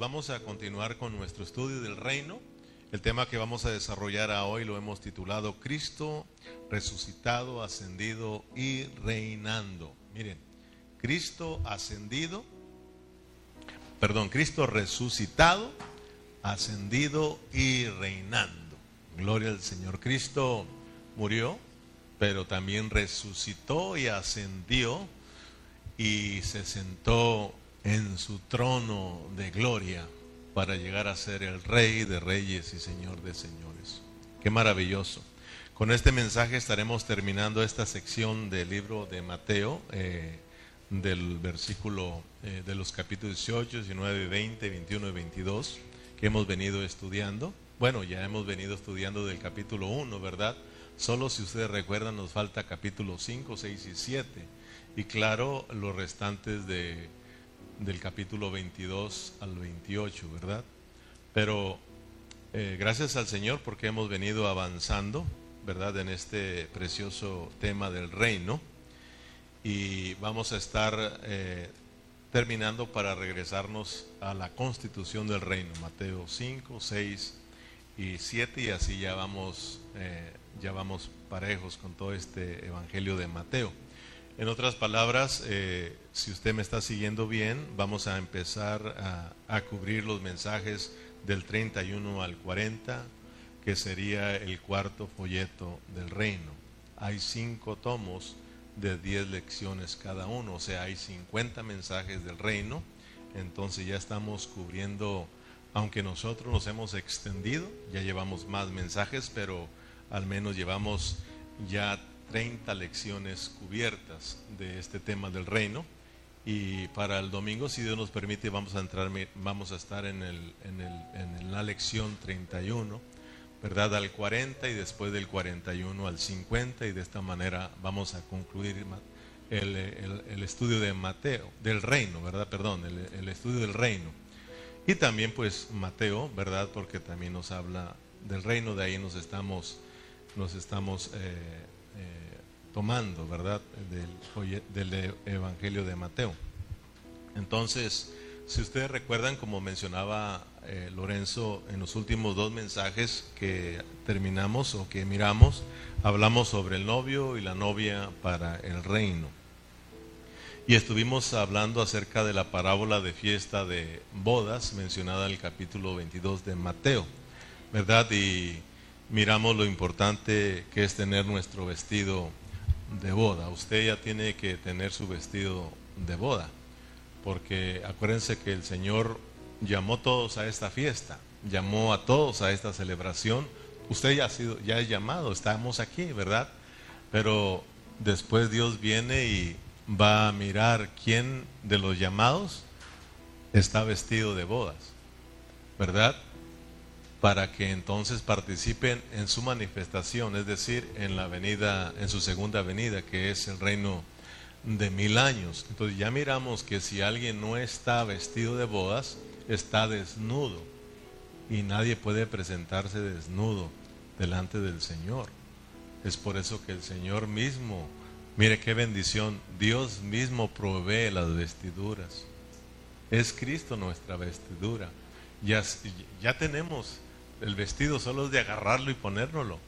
vamos a continuar con nuestro estudio del reino. El tema que vamos a desarrollar hoy lo hemos titulado Cristo resucitado, ascendido y reinando. Miren, Cristo ascendido, perdón, Cristo resucitado, ascendido y reinando. Gloria al Señor. Cristo murió, pero también resucitó y ascendió y se sentó en su trono de gloria para llegar a ser el rey de reyes y señor de señores. Qué maravilloso. Con este mensaje estaremos terminando esta sección del libro de Mateo, eh, del versículo eh, de los capítulos 18, 19, 20, 21 y 22 que hemos venido estudiando. Bueno, ya hemos venido estudiando del capítulo 1, ¿verdad? Solo si ustedes recuerdan nos falta capítulo 5, 6 y 7. Y claro, los restantes de del capítulo 22 al 28, ¿verdad? Pero eh, gracias al Señor porque hemos venido avanzando, ¿verdad? En este precioso tema del reino. Y vamos a estar eh, terminando para regresarnos a la constitución del reino, Mateo 5, 6 y 7, y así ya vamos, eh, ya vamos parejos con todo este evangelio de Mateo. En otras palabras, eh, si usted me está siguiendo bien, vamos a empezar a, cubrir los mensajes del 31 al 40, que sería el cuarto folleto del reino. Hay cinco tomos de 10 lecciones cada uno, o sea, hay 50 mensajes del reino. Entonces ya estamos cubriendo, aunque nosotros nos hemos extendido, ya llevamos más mensajes, pero al menos llevamos ya 30 lecciones cubiertas de este tema del reino. Y para el domingo, si Dios nos permite, vamos a entrar, vamos a estar en, el, en, el, en la lección 31, ¿verdad? Al 40 y después del 41 al 50 y de esta manera vamos a concluir el, estudio de Mateo, del reino, ¿verdad? Perdón, el, estudio del reino. Y también pues Mateo, ¿verdad? Porque también nos habla del reino, de ahí nos estamos, nos estamos eh, tomando, ¿verdad? Del, del Evangelio de Mateo. Entonces, si ustedes recuerdan, como mencionaba eh, Lorenzo en los últimos dos mensajes que terminamos o que miramos, hablamos sobre el novio y la novia para el reino. Y estuvimos hablando acerca de la parábola de fiesta de bodas mencionada en el capítulo 22 de Mateo, ¿verdad? Y miramos lo importante que es tener nuestro vestido de boda. Usted ya tiene que tener su vestido de boda, porque acuérdense que el Señor llamó a todos a esta fiesta, llamó a todos a esta celebración. Usted ya ha sido, ya es llamado, estamos aquí, ¿verdad? Pero después Dios viene y va a mirar quién de los llamados está vestido de bodas, ¿verdad? Para que entonces participen en su manifestación, es decir, en la venida, en su segunda venida, que es el reino de mil años. Entonces ya miramos que si alguien no está vestido de bodas, está desnudo. Y nadie puede presentarse desnudo delante del Señor. Es por eso que el Señor mismo, mire qué bendición, Dios mismo provee las vestiduras. Es Cristo nuestra vestidura. Ya, ya tenemos el vestido solo es de agarrarlo y ponérnoslo.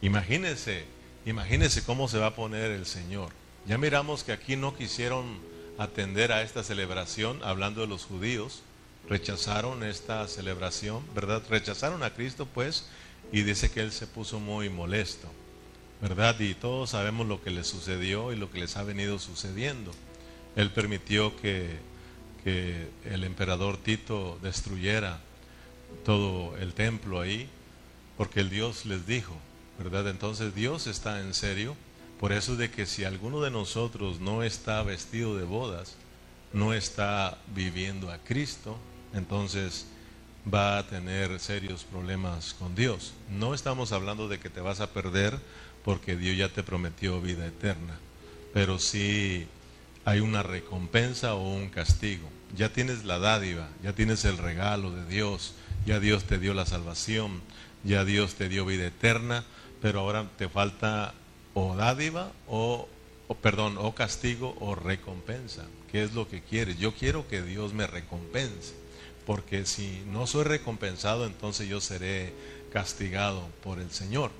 Imagínense, imagínense cómo se va a poner el Señor. Ya miramos que aquí no quisieron atender a esta celebración, hablando de los judíos, rechazaron esta celebración, ¿verdad? Rechazaron a Cristo, pues, y dice que Él se puso muy molesto, ¿verdad? Y todos sabemos lo que le sucedió y lo que les ha venido sucediendo. Él permitió que, que el emperador Tito destruyera todo el templo ahí, porque el Dios les dijo, ¿verdad? Entonces Dios está en serio, por eso de que si alguno de nosotros no está vestido de bodas, no está viviendo a Cristo, entonces va a tener serios problemas con Dios. No estamos hablando de que te vas a perder porque Dios ya te prometió vida eterna, pero sí hay una recompensa o un castigo. Ya tienes la dádiva, ya tienes el regalo de Dios, ya Dios te dio la salvación, ya Dios te dio vida eterna, pero ahora te falta o dádiva o, perdón, o castigo o recompensa. ¿Qué es lo que quieres? Yo quiero que Dios me recompense. porque si no soy recompensado, entonces yo seré castigado por el Señor.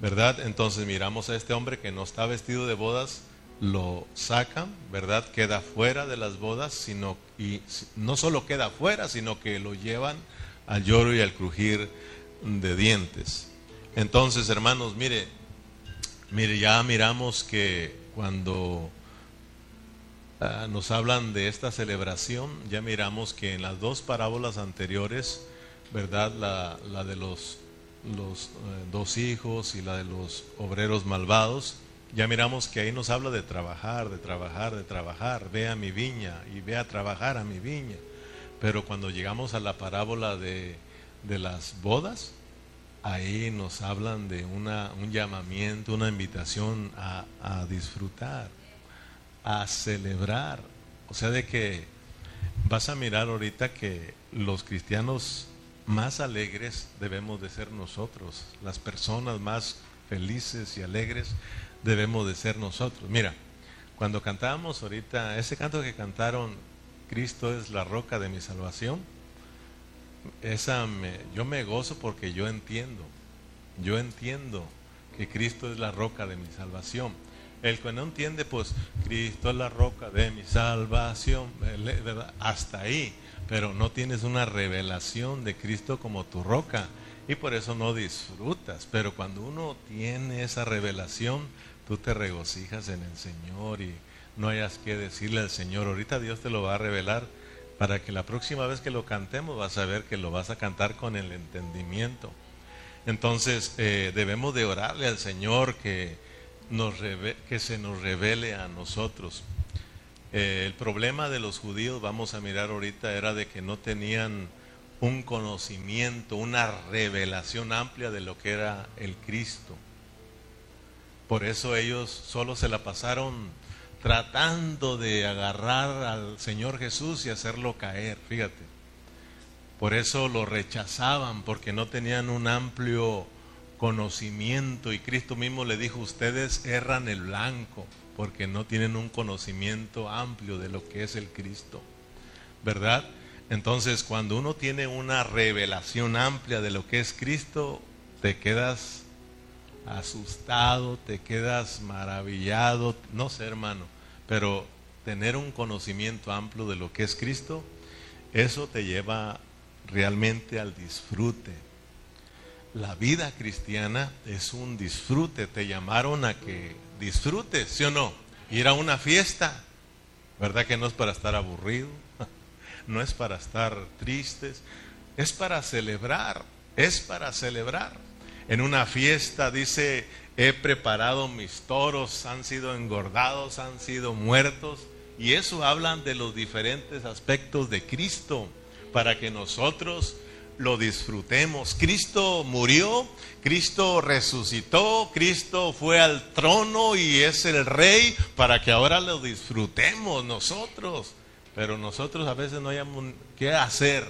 ¿Verdad? Entonces miramos a este hombre que no está vestido de bodas, lo sacan, ¿verdad? Queda fuera de las bodas, sino y no solo queda fuera, sino que lo llevan al lloro y al crujir de dientes. Entonces, hermanos, mire, mire, ya miramos que cuando ah, nos hablan de esta celebración, ya miramos que en las dos parábolas anteriores, ¿verdad? La, la de los, los eh, dos hijos y la de los obreros malvados, ya miramos que ahí nos habla de trabajar, de trabajar, de trabajar. Ve a mi viña y ve a trabajar a mi viña. Pero cuando llegamos a la parábola de, de las bodas, ahí nos hablan de una, un llamamiento, una invitación a, a disfrutar, a celebrar. O sea, de que vas a mirar ahorita que los cristianos más alegres debemos de ser nosotros, las personas más felices y alegres debemos de ser nosotros. Mira, cuando cantábamos ahorita, ese canto que cantaron, Cristo es la roca de mi salvación, esa me, yo me gozo porque yo entiendo, yo entiendo que Cristo es la roca de mi salvación. El que no entiende, pues Cristo es la roca de mi salvación, hasta ahí, pero no tienes una revelación de Cristo como tu roca y por eso no disfrutas. Pero cuando uno tiene esa revelación, tú te regocijas en el Señor y no hayas que decirle al Señor, ahorita Dios te lo va a revelar para que la próxima vez que lo cantemos vas a ver que lo vas a cantar con el entendimiento. Entonces eh, debemos de orarle al Señor que, nos que se nos revele a nosotros. Eh, el problema de los judíos, vamos a mirar ahorita, era de que no tenían un conocimiento, una revelación amplia de lo que era el Cristo. Por eso ellos solo se la pasaron tratando de agarrar al Señor Jesús y hacerlo caer, fíjate. Por eso lo rechazaban, porque no tenían un amplio conocimiento y Cristo mismo le dijo, ustedes erran el blanco, porque no tienen un conocimiento amplio de lo que es el Cristo, ¿verdad? Entonces, cuando uno tiene una revelación amplia de lo que es Cristo, te quedas asustado, te quedas maravillado, no sé hermano, pero tener un conocimiento amplio de lo que es Cristo, eso te lleva realmente al disfrute. La vida cristiana es un disfrute, te llamaron a que disfrutes, ¿sí o no? Ir a una fiesta, ¿verdad que no es para estar aburrido? No es para estar tristes, es para celebrar, es para celebrar en una fiesta, dice, he preparado mis toros, han sido engordados, han sido muertos. Y eso hablan de los diferentes aspectos de Cristo para que nosotros lo disfrutemos. Cristo murió, Cristo resucitó, Cristo fue al trono y es el rey para que ahora lo disfrutemos nosotros. Pero nosotros a veces no hayamos qué hacer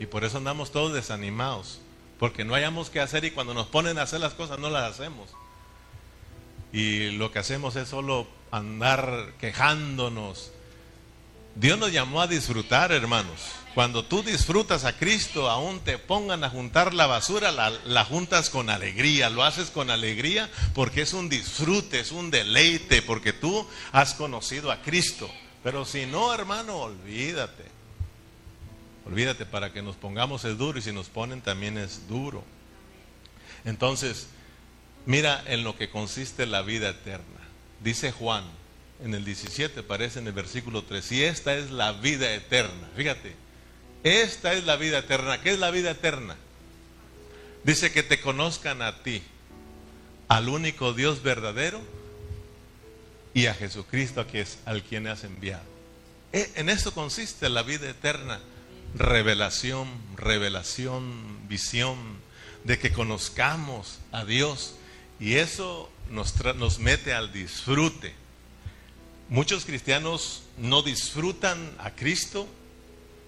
y por eso andamos todos desanimados porque no hayamos que hacer y cuando nos ponen a hacer las cosas no las hacemos. Y lo que hacemos es solo andar quejándonos. Dios nos llamó a disfrutar, hermanos. Cuando tú disfrutas a Cristo, aún te pongan a juntar la basura, la, la, juntas con alegría. Lo haces con alegría porque es un disfrute, es un deleite, porque tú has conocido a Cristo. Pero si no, hermano, olvídate. Olvídate, para que nos pongamos es duro y si nos ponen también es duro. Entonces, mira en lo que consiste la vida eterna. Dice Juan en el 17, parece en el versículo 3, y esta es la vida eterna. Fíjate, esta es la vida eterna. ¿Qué es la vida eterna? Dice que te conozcan a ti, al único Dios verdadero y a Jesucristo al quien has enviado. E, en eso consiste la vida eterna revelación, revelación, visión, de que conozcamos a Dios. Y eso nos, nos mete al disfrute. Muchos cristianos no disfrutan a Cristo,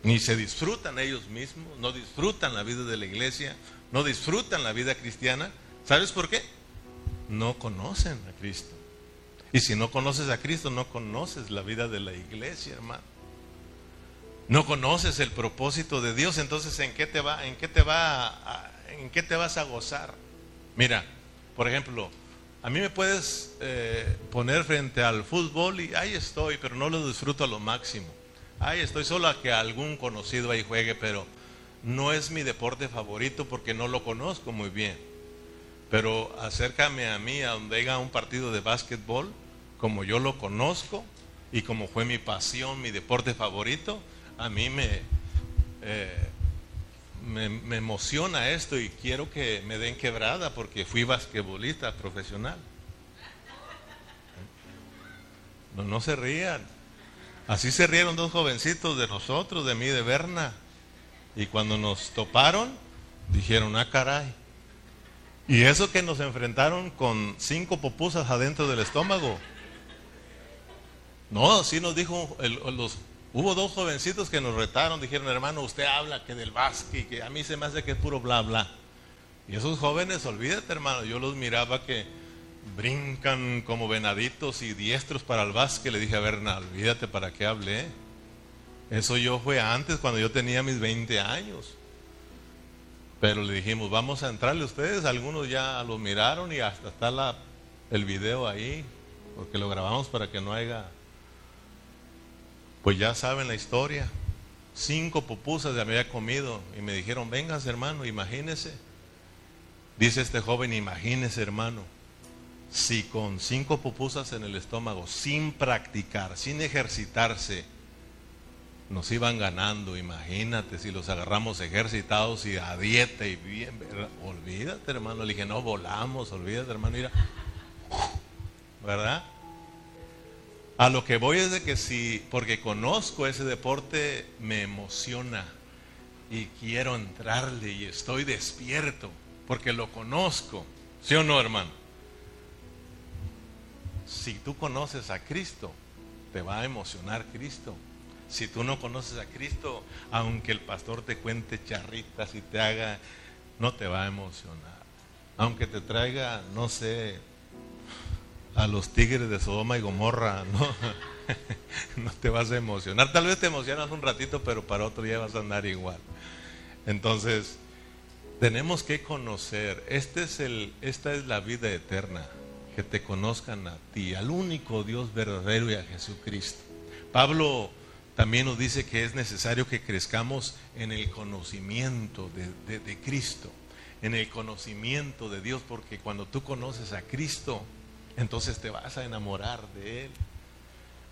ni se disfrutan ellos mismos, no disfrutan la vida de la iglesia, no disfrutan la vida cristiana. ¿Sabes por qué? No conocen a Cristo. Y si no conoces a Cristo, no conoces la vida de la iglesia, hermano. No conoces el propósito de Dios, entonces ¿en qué te va, en qué te va, en qué te vas a gozar? Mira, por ejemplo, a mí me puedes eh, poner frente al fútbol y ahí estoy, pero no lo disfruto a lo máximo. Ahí estoy solo a que algún conocido ahí juegue, pero no es mi deporte favorito porque no lo conozco muy bien. Pero acércame a mí a donde haya un partido de básquetbol, como yo lo conozco y como fue mi pasión, mi deporte favorito, a mí me, eh, me, emociona esto y quiero que me den quebrada porque fui basquetbolista profesional. No, no se rían. Así se rieron dos jovencitos de nosotros, de mí, de Berna. Y cuando nos toparon, dijeron, ah, caray. Y eso que nos enfrentaron con cinco popusas adentro del estómago. No, sí nos dijo los Hubo dos jovencitos que nos retaron, dijeron, hermano, usted habla que del básquet, que a mí se me hace que es puro bla bla. Y esos jóvenes, olvídate, hermano, yo los miraba que brincan como venaditos y diestros para el básquet. Le dije a Berna, olvídate para qué hablé. Eso yo fue antes, cuando yo tenía mis 20 años. Pero le dijimos, vamos a entrarle ustedes. Algunos ya lo miraron y hasta está el video ahí, porque lo grabamos para que no haya pues ya saben la historia. Cinco pupusas ya me había comido y me dijeron, vengas hermano, imagínese. Dice este joven, imagínese hermano, si con cinco pupusas en el estómago, sin practicar, sin ejercitarse, nos iban ganando, imagínate si los agarramos ejercitados y a dieta y bien, olvídate hermano, le dije, no volamos, olvídate hermano, mira, ¿verdad? A lo que voy es de que si, porque conozco ese deporte, me emociona y quiero entrarle y estoy despierto, porque lo conozco. ¿Sí o no, hermano? Si tú conoces a Cristo, te va a emocionar Cristo. Si tú no conoces a Cristo, aunque el pastor te cuente charritas y te haga, no te va a emocionar. Aunque te traiga, no sé, a los tigres de Sodoma y Gomorra, ¿no? no te vas a emocionar. Tal vez te emocionas un ratito, pero para otro día vas a andar igual. Entonces, tenemos que conocer, este es el, esta es la vida eterna, que te conozcan a ti, al único Dios verdadero y a Jesucristo. Pablo también nos dice que es necesario que crezcamos en el conocimiento de Cristo, en el conocimiento de Dios, porque cuando tú conoces a Cristo, entonces te vas a enamorar de Él.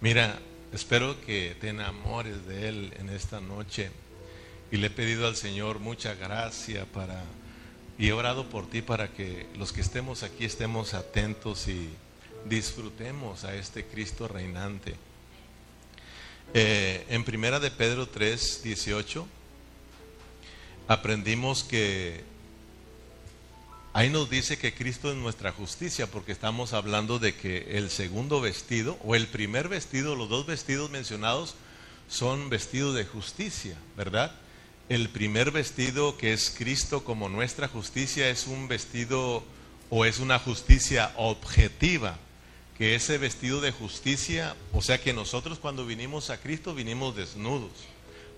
Mira, espero que te enamores de Él en esta noche. Y le he pedido al Señor mucha gracia para, y he orado por ti para que los que estemos aquí estemos atentos y disfrutemos a este Cristo reinante. Eh, en primera de Pedro 3, 18, aprendimos que Ahí nos dice que Cristo es nuestra justicia, porque estamos hablando de que el segundo vestido, o el primer vestido, los dos vestidos mencionados, son vestidos de justicia, ¿verdad? El primer vestido que es Cristo como nuestra justicia es un vestido o es una justicia objetiva, que ese vestido de justicia, o sea que nosotros cuando vinimos a Cristo vinimos desnudos,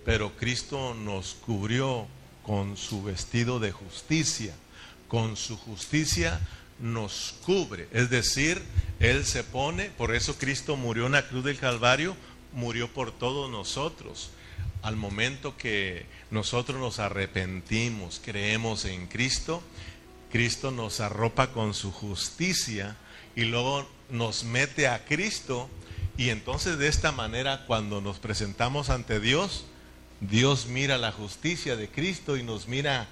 pero Cristo nos cubrió con su vestido de justicia con su justicia nos cubre. Es decir, Él se pone, por eso Cristo murió en la cruz del Calvario, murió por todos nosotros. Al momento que nosotros nos arrepentimos, creemos en Cristo, Cristo nos arropa con su justicia y luego nos mete a Cristo y entonces de esta manera cuando nos presentamos ante Dios, Dios mira la justicia de Cristo y nos mira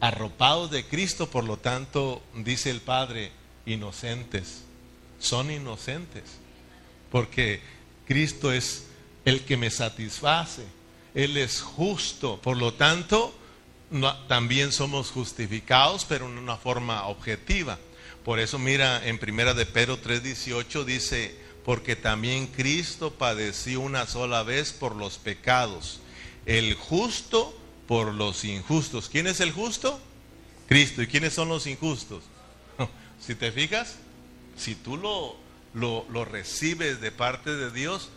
arropados de Cristo, por lo tanto, dice el Padre, inocentes, son inocentes, porque Cristo es el que me satisface, Él es justo, por lo tanto, también somos justificados, pero en una forma objetiva. Por eso mira en primera de Pedro 3:18 dice, porque también Cristo padeció una sola vez por los pecados, el justo por los injustos. ¿Quién es el justo? Cristo. ¿Y quiénes son los injustos? si te fijas, si tú lo, lo, recibes de parte de Dios,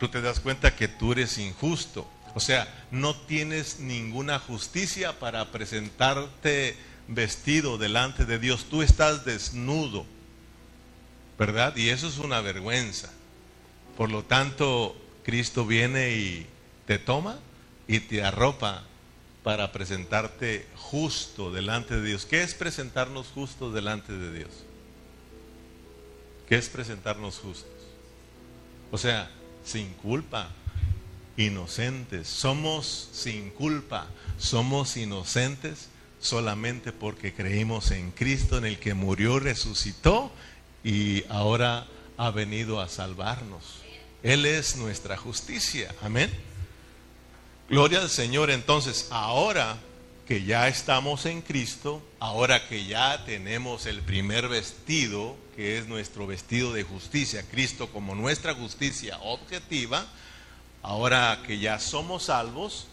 tú te das cuenta que tú eres injusto. O sea, no tienes ninguna justicia para presentarte vestido delante de Dios. Tú estás desnudo, ¿verdad? Y eso es una vergüenza. Por lo tanto, Cristo viene y te toma y te arropa para presentarte justo delante de Dios. ¿Qué es presentarnos justos delante de Dios? ¿Qué es presentarnos justos? O sea, sin culpa, inocentes. Somos sin culpa, somos inocentes solamente porque creímos en Cristo, en el que murió, resucitó y ahora ha venido a salvarnos. Él es nuestra justicia. Amén. Gloria al Señor. Entonces, ahora que ya estamos en Cristo, ahora que ya tenemos el primer vestido, que es nuestro vestido de justicia, Cristo como nuestra justicia objetiva, ahora que ya somos salvos,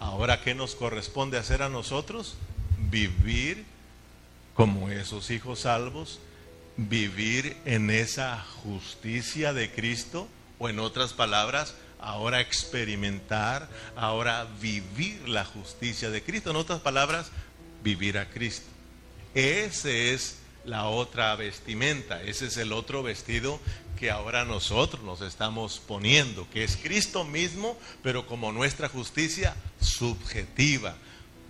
ahora que nos corresponde hacer a nosotros? Vivir como esos hijos salvos, vivir en esa justicia de Cristo, o en otras palabras, ahora experimentar, ahora vivir la justicia de Cristo. En otras palabras, vivir a Cristo. Ese es la otra vestimenta, ese es el otro vestido que ahora nosotros nos estamos poniendo, que es Cristo mismo, pero como nuestra justicia subjetiva,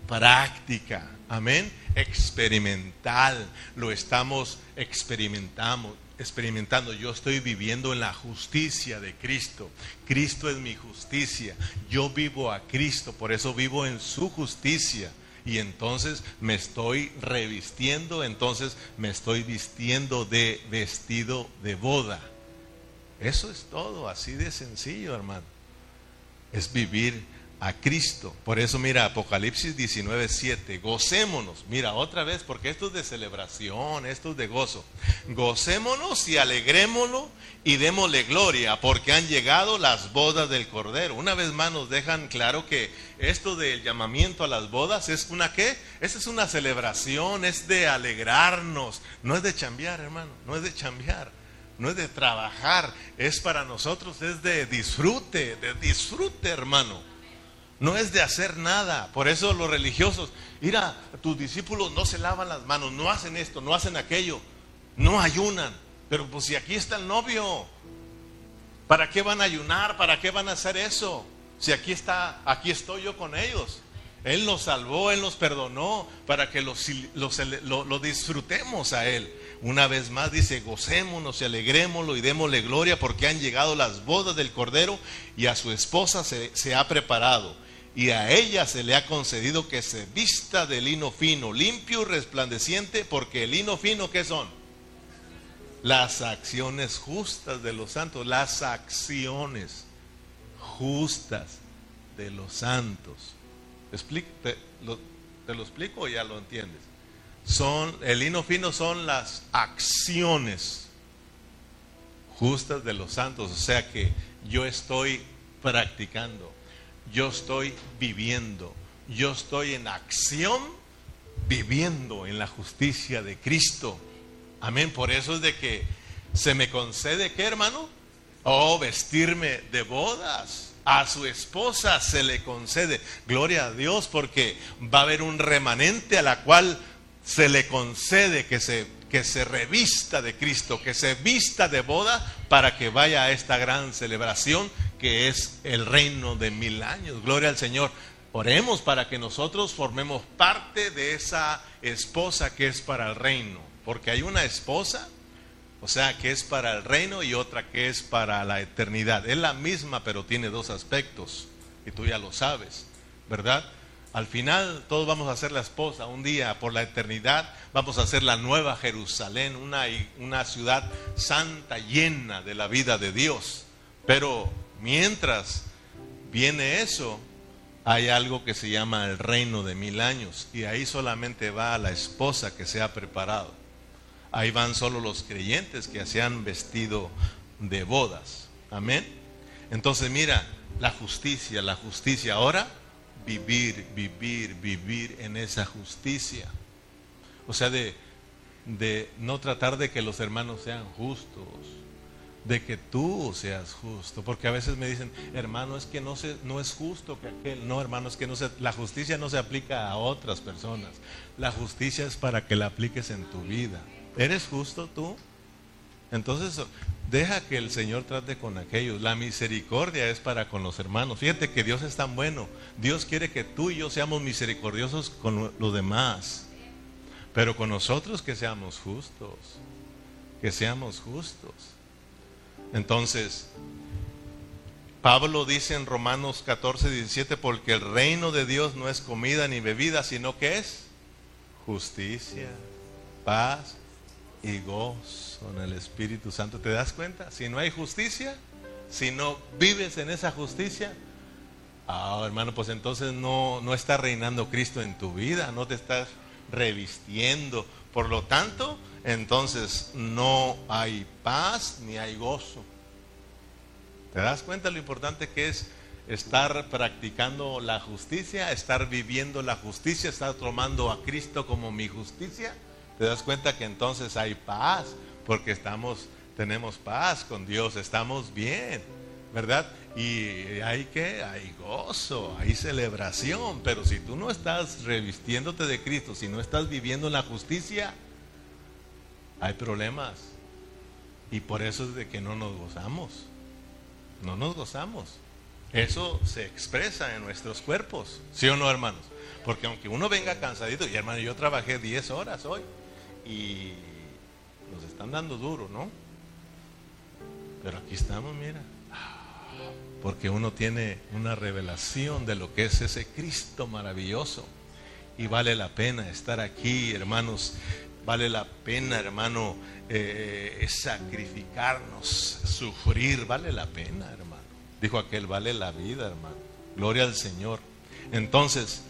práctica, amén, experimental, lo estamos experimentando, experimentando, yo estoy viviendo en la justicia de Cristo. Cristo es mi justicia. Yo vivo a Cristo, por eso vivo en su justicia. Y entonces me estoy revistiendo, entonces me estoy vistiendo de vestido de boda. Eso es todo, así de sencillo, hermano. Es vivir a Cristo. Por eso mira Apocalipsis 19:7, gocémonos. Mira otra vez, porque esto es de celebración, esto es de gozo. Gocémonos y alegrémonos y démosle gloria, porque han llegado las bodas del Cordero. Una vez más nos dejan claro que esto del llamamiento a las bodas es una qué? Esa es una celebración, es de alegrarnos, no es de chambear, hermano, no es de chambear. No es de trabajar, es para nosotros, es de disfrute, de disfrute, hermano. No es de hacer nada. Por eso los religiosos, mira, tus discípulos no se lavan las manos, no hacen esto, no hacen aquello, no ayunan. Pero pues si aquí está el novio, ¿para qué van a ayunar? ¿Para qué van a hacer eso? Si aquí está, aquí estoy yo con ellos. Él nos salvó, Él nos perdonó para que lo, lo disfrutemos a Él. Una vez más dice, gocémonos y alegrémoslo y démosle gloria porque han llegado las bodas del Cordero y a su esposa se ha preparado y a ella se le ha concedido que se vista de lino fino, limpio y resplandeciente, porque el lino fino, ¿qué son? Las acciones justas de los santos, las acciones justas de los santos. ¿Te, lo, ¿Te lo explico o ya lo entiendes? Son, el lino fino son las acciones justas de los santos, o sea que yo estoy practicando yo estoy viviendo, yo estoy en acción viviendo en la justicia de Cristo. Amén, por eso es de que se me concede, ¿qué hermano? Oh, vestirme de bodas. A su esposa se le concede. Gloria a Dios porque va a haber un remanente a la cual se le concede que se, que se revista de Cristo, que se vista de boda para que vaya a esta gran celebración que es el reino de mil años. Gloria al Señor. Oremos para que nosotros formemos parte de esa esposa que es para el reino. Porque hay una esposa, o sea, que es para el reino y otra que es para la eternidad. Es la misma, pero tiene dos aspectos. Y tú ya lo sabes, ¿verdad? Al final todos vamos a ser la esposa. Un día por la eternidad vamos a ser la nueva Jerusalén, una, una ciudad santa llena de la vida de Dios. Pero Mientras viene eso, hay algo que se llama el reino de mil años y ahí solamente va la esposa que se ha preparado. Ahí van solo los creyentes que se han vestido de bodas. Amén. Entonces mira, la justicia, la justicia ahora, vivir, vivir, vivir en esa justicia. O sea, de, de no tratar de que los hermanos sean justos, de que tú seas justo, porque a veces me dicen, hermano, es que no, se, no es justo que aquel, no, hermano, es que no se, la justicia no se aplica a otras personas, la justicia es para que la apliques en tu vida. ¿Eres justo tú? Entonces, deja que el Señor trate con aquellos. La misericordia es para con los hermanos. Fíjate que Dios es tan bueno. Dios quiere que tú y yo seamos misericordiosos con los demás. Pero con nosotros que seamos justos. Que seamos justos. Entonces, Pablo dice en Romanos 14, 17, porque el reino de Dios no es comida ni bebida, sino que es justicia, paz y gozo en el Espíritu Santo. ¿Te das cuenta? Si no hay justicia, si no vives en esa justicia, ah, hermano, pues entonces no, no está reinando Cristo en tu vida, no te estás revistiendo. Por lo tanto, entonces no hay paz ni hay gozo. ¿Te das cuenta lo importante que es estar practicando la justicia, estar viviendo la justicia, estar tomando a Cristo como mi justicia? ¿Te das cuenta que entonces hay paz? Porque estamos, tenemos paz con Dios, estamos bien, ¿verdad? Y hay que, hay gozo, hay celebración, pero si tú no estás revistiéndote de Cristo, si no estás viviendo la justicia, hay problemas. Y por eso es de que no nos gozamos. No nos gozamos. Eso se expresa en nuestros cuerpos. ¿Sí o no, hermanos? Porque aunque uno venga cansadito, y hermano, yo trabajé 10 horas hoy y nos están dando duro, ¿no? Pero aquí estamos, mira. Porque uno tiene una revelación de lo que es ese Cristo maravilloso. Y vale la pena estar aquí, hermanos, Vale la pena, hermano, eh, sacrificarnos, sufrir, vale la pena, hermano. Dijo aquel, vale la vida, hermano. Gloria al Señor. Entonces,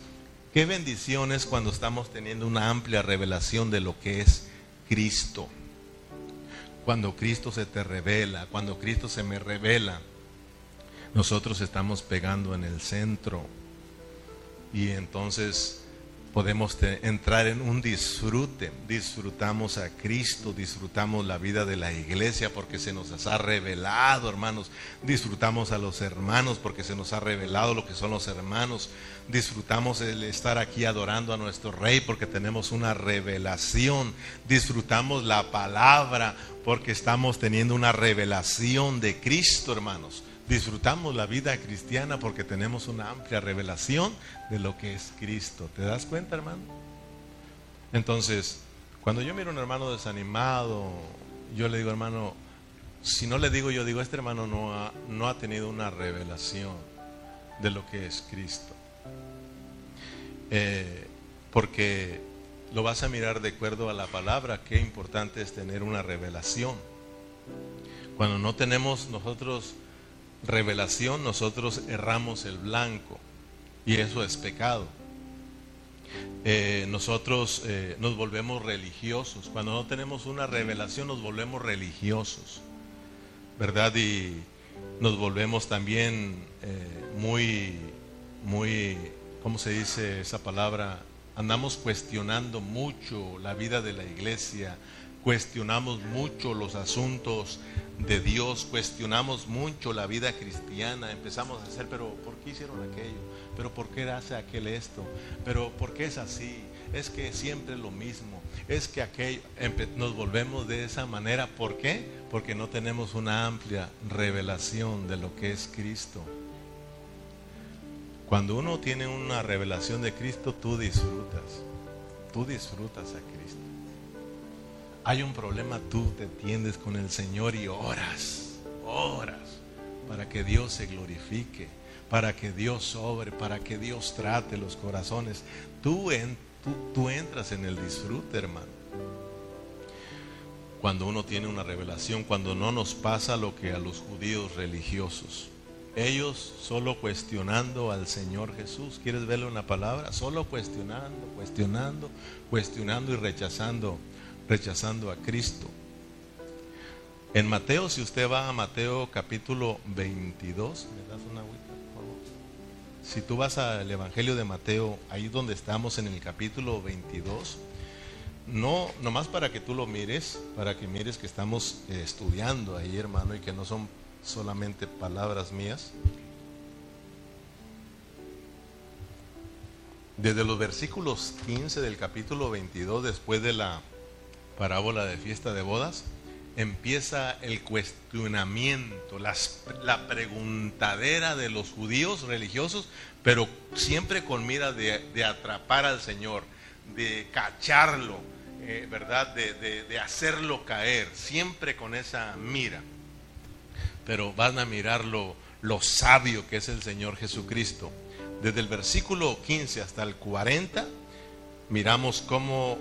qué bendición es cuando estamos teniendo una amplia revelación de lo que es Cristo. Cuando Cristo se te revela, cuando Cristo se me revela, nosotros estamos pegando en el centro. Y entonces podemos entrar en un disfrute. Disfrutamos a Cristo, disfrutamos la vida de la iglesia porque se nos ha revelado, hermanos. Disfrutamos a los hermanos porque se nos ha revelado lo que son los hermanos. Disfrutamos el estar aquí adorando a nuestro Rey porque tenemos una revelación. Disfrutamos la palabra porque estamos teniendo una revelación de Cristo, hermanos disfrutamos la vida cristiana porque tenemos una amplia revelación de lo que es Cristo. ¿Te das cuenta, hermano? Entonces, cuando yo miro a un hermano desanimado, yo le digo, hermano, si no le digo, yo digo, este hermano no ha, no ha tenido una revelación de lo que es Cristo. Eh, porque lo vas a mirar de acuerdo a la palabra, qué importante es tener una revelación. Cuando no tenemos nosotros revelación nosotros erramos el blanco y eso es pecado. Eh, nosotros eh, nos volvemos religiosos. Cuando no tenemos una revelación nos volvemos religiosos, ¿verdad? Y nos volvemos también eh, muy, muy, ¿cómo se dice esa palabra? Andamos cuestionando mucho la vida de la iglesia, cuestionamos mucho los asuntos de Dios, cuestionamos mucho la vida cristiana, empezamos a hacer, pero ¿por qué hicieron aquello? ¿Pero por qué hace aquel esto? ¿Pero por qué es así? Es que siempre lo mismo, es que aquello, nos volvemos de esa manera, ¿por qué? Porque no tenemos una amplia revelación de lo que es Cristo. Cuando uno tiene una revelación de Cristo, tú disfrutas, tú disfrutas a Cristo hay un problema, tú te tiendes con el Señor y oras, oras, para que Dios se glorifique, para que Dios sobre, para que Dios trate los corazones. Tú, tú entras en el disfrute, hermano. Cuando uno tiene una revelación, cuando no nos pasa lo que a los judíos religiosos. Ellos solo cuestionando al Señor Jesús. ¿Quieres verle una palabra? Solo cuestionando, cuestionando, cuestionando y rechazando rechazando a Cristo. En Mateo, si usted va a Mateo capítulo 22, ¿me das una agüita, por favor? Si tú vas al Evangelio de Mateo, ahí donde estamos en el capítulo 22, no, nomás para que tú lo mires, para que mires que estamos eh, estudiando ahí, hermano, y que no son solamente palabras mías. Desde los versículos 15 del capítulo 22, después de la parábola de fiesta de bodas, empieza el cuestionamiento, la preguntadera de los judíos religiosos, pero siempre con mira de atrapar al Señor, de cacharlo, eh, ¿verdad? De, hacerlo caer, siempre con esa mira. Pero van a mirar lo, sabio que es el Señor Jesucristo. Desde el versículo 15 hasta el 40, miramos cómo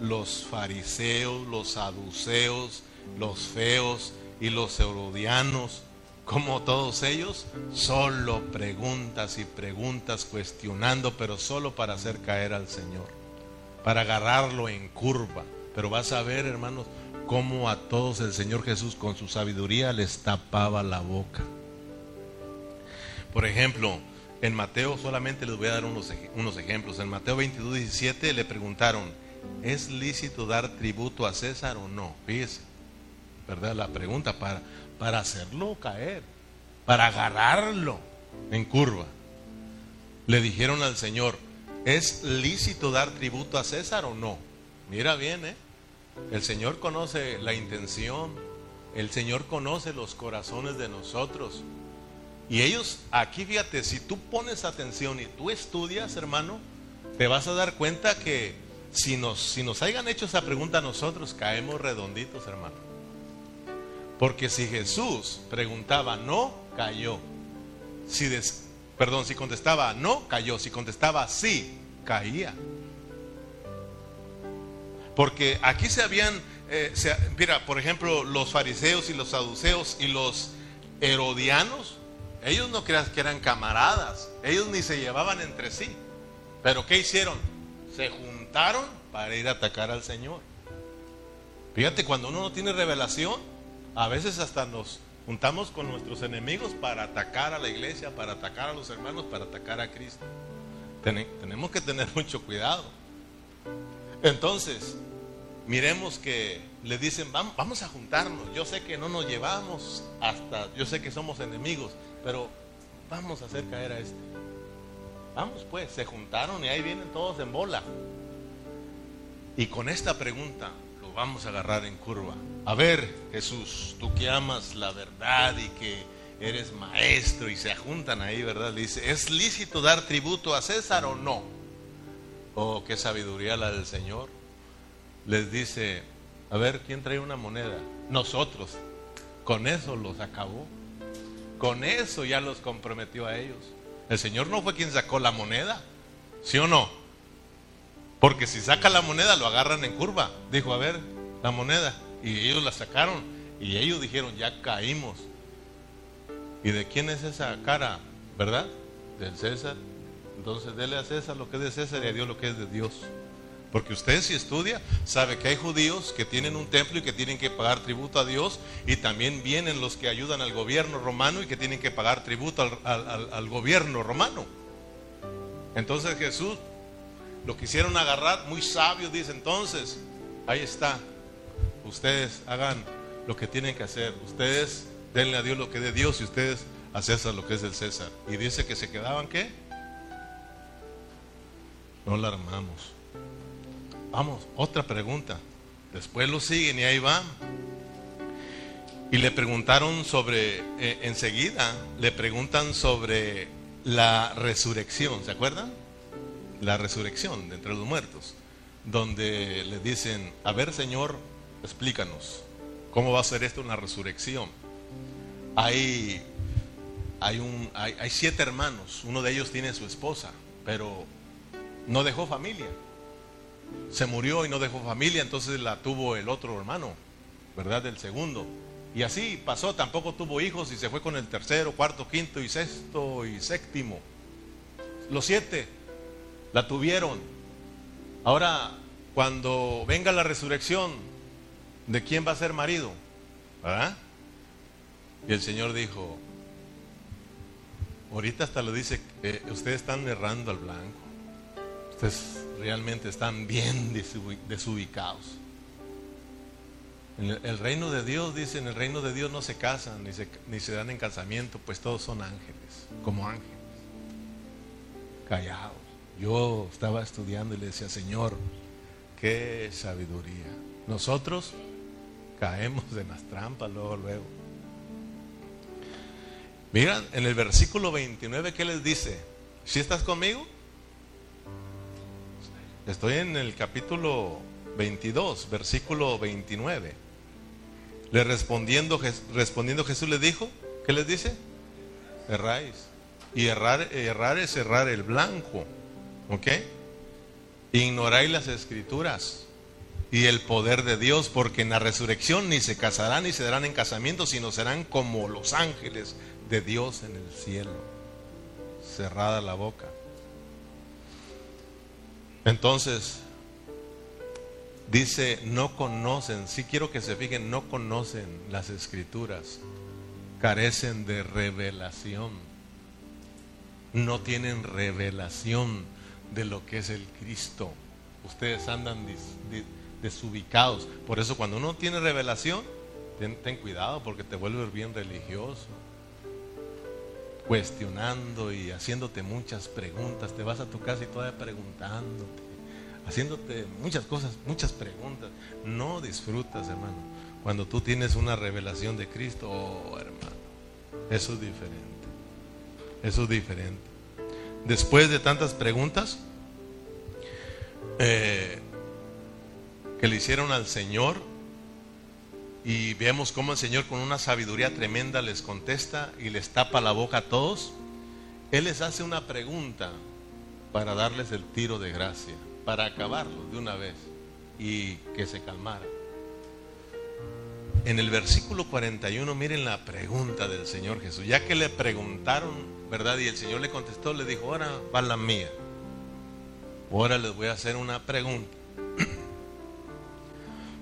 los fariseos, los saduceos, los feos y los herodianos, como todos ellos, solo preguntas y preguntas cuestionando, pero solo para hacer caer al Señor para agarrarlo en curva. Pero vas a ver, hermanos, cómo a todos el Señor Jesús con su sabiduría les tapaba la boca. Por ejemplo, en Mateo solamente les voy a dar unos, unos ejemplos. En Mateo 22, 17 le preguntaron, ¿es lícito dar tributo a César o no? Fíjese, ¿verdad? La pregunta para, para hacerlo caer, para agarrarlo en curva. Le dijeron al Señor, ¿Es lícito dar tributo a César o no? Mira bien, ¿eh? El Señor conoce la intención, el Señor conoce los corazones de nosotros. Y ellos, aquí fíjate, si tú pones atención y tú estudias, hermano, te vas a dar cuenta que si nos, si nos hayan hecho esa pregunta a nosotros, caemos redonditos, hermano. Porque si Jesús preguntaba no, cayó. Si des, Perdón, si contestaba no, cayó. Si contestaba sí, caía. Porque aquí se habían, eh, mira, por ejemplo, los fariseos y los saduceos y los herodianos, ellos no creas que eran camaradas, ellos ni se llevaban entre sí. Pero ¿qué hicieron? Se juntaron para ir a atacar al Señor. Fíjate, cuando uno no tiene revelación, a veces hasta nos juntamos con nuestros enemigos para atacar a la iglesia, para atacar a los hermanos, para atacar a Cristo. tenemos que tener mucho cuidado. Entonces, miremos que le dicen, vamos, a juntarnos. Yo sé que no nos llevamos hasta, yo sé que somos enemigos, pero vamos a hacer caer a este. Vamos pues, se juntaron y ahí vienen todos en bola. Y con esta pregunta, vamos a agarrar en curva. A ver, Jesús, tú que amas la verdad y que eres maestro y se juntan ahí, ¿verdad? Le dice, ¿es lícito dar tributo a César o no? Oh, qué sabiduría la del Señor. Les dice, a ver, ¿quién trae una moneda? Nosotros. Con eso los acabó. Con eso ya los comprometió a ellos. El Señor no fue quien sacó la moneda, ¿sí o no? Porque si saca la moneda lo agarran en curva. Dijo, a ver, la moneda. Y ellos la sacaron. Y ellos dijeron, ya caímos. ¿Y de quién es esa cara? ¿Verdad? Del César. Entonces dele a César lo que es de César y a Dios lo que es de Dios. Porque usted si estudia, sabe que hay judíos que tienen un templo y que tienen que pagar tributo a Dios. Y también vienen los que ayudan al gobierno romano y que tienen que pagar tributo al, al gobierno romano. Entonces Jesús lo quisieron agarrar, muy sabio, dice entonces, ahí está, ustedes hagan lo que tienen que hacer, ustedes denle a Dios lo que de Dios y ustedes a César lo que es del César. Y dice que se quedaban qué? No la armamos. Vamos, otra pregunta. Después lo siguen y ahí van. Y le preguntaron sobre, eh, enseguida, le preguntan sobre la resurrección, ¿se acuerdan? La resurrección de entre los muertos, donde le dicen, a ver Señor, explícanos, ¿cómo va a ser esto una resurrección? Hay, hay, un, hay, siete hermanos, uno de ellos tiene su esposa, pero no dejó familia. Se murió y no dejó familia, entonces la tuvo el otro hermano, ¿verdad? El segundo. Y así pasó, tampoco tuvo hijos y se fue con el tercero, cuarto, quinto y sexto y séptimo. Los siete la tuvieron. Ahora, cuando venga la resurrección, ¿de quién va a ser marido? ¿Verdad? Y el Señor dijo, ahorita hasta lo dice, ustedes están errando al blanco. Ustedes realmente están bien desubicados. En el reino de Dios, dice, en el reino de Dios no se casan ni se, ni se dan en casamiento, pues todos son ángeles, como ángeles. Callados. Yo estaba estudiando y le decía, Señor, qué sabiduría. Nosotros caemos en las trampas luego, luego. Miran, en el versículo 29, ¿qué les dice? ¿Si estás conmigo? Estoy en el capítulo 22, versículo 29. Le respondiendo, respondiendo Jesús le dijo, ¿qué les dice? Erráis. Y errar, errar es errar el blanco. ¿Ok? Ignoráis las escrituras y el poder de Dios, porque en la resurrección ni se casarán ni se darán en casamiento, sino serán como los ángeles de Dios en el cielo. Cerrada la boca. Entonces, dice, no conocen, si quiero que se fijen, no conocen las escrituras, carecen de revelación, no tienen revelación de lo que es el Cristo. Ustedes andan desubicados. Por eso cuando uno tiene revelación, ten, ten cuidado porque te vuelves bien religioso cuestionando y haciéndote muchas preguntas. Te vas a tu casa y todavía preguntándote, haciéndote muchas cosas, muchas preguntas. No disfrutas, hermano. Cuando tú tienes una revelación de Cristo, oh, hermano, eso es diferente. Eso es diferente. Después de tantas preguntas eh, que le hicieron al Señor, y vemos cómo el Señor con una sabiduría tremenda les contesta y les tapa la boca a todos. Él les hace una pregunta para darles el tiro de gracia, para acabarlo de una vez y que se calmara. En el versículo 41 miren la pregunta del Señor Jesús. Ya que le preguntaron, ¿verdad? Y el Señor le contestó, le dijo, ahora va la mía. Ahora les voy a hacer una pregunta.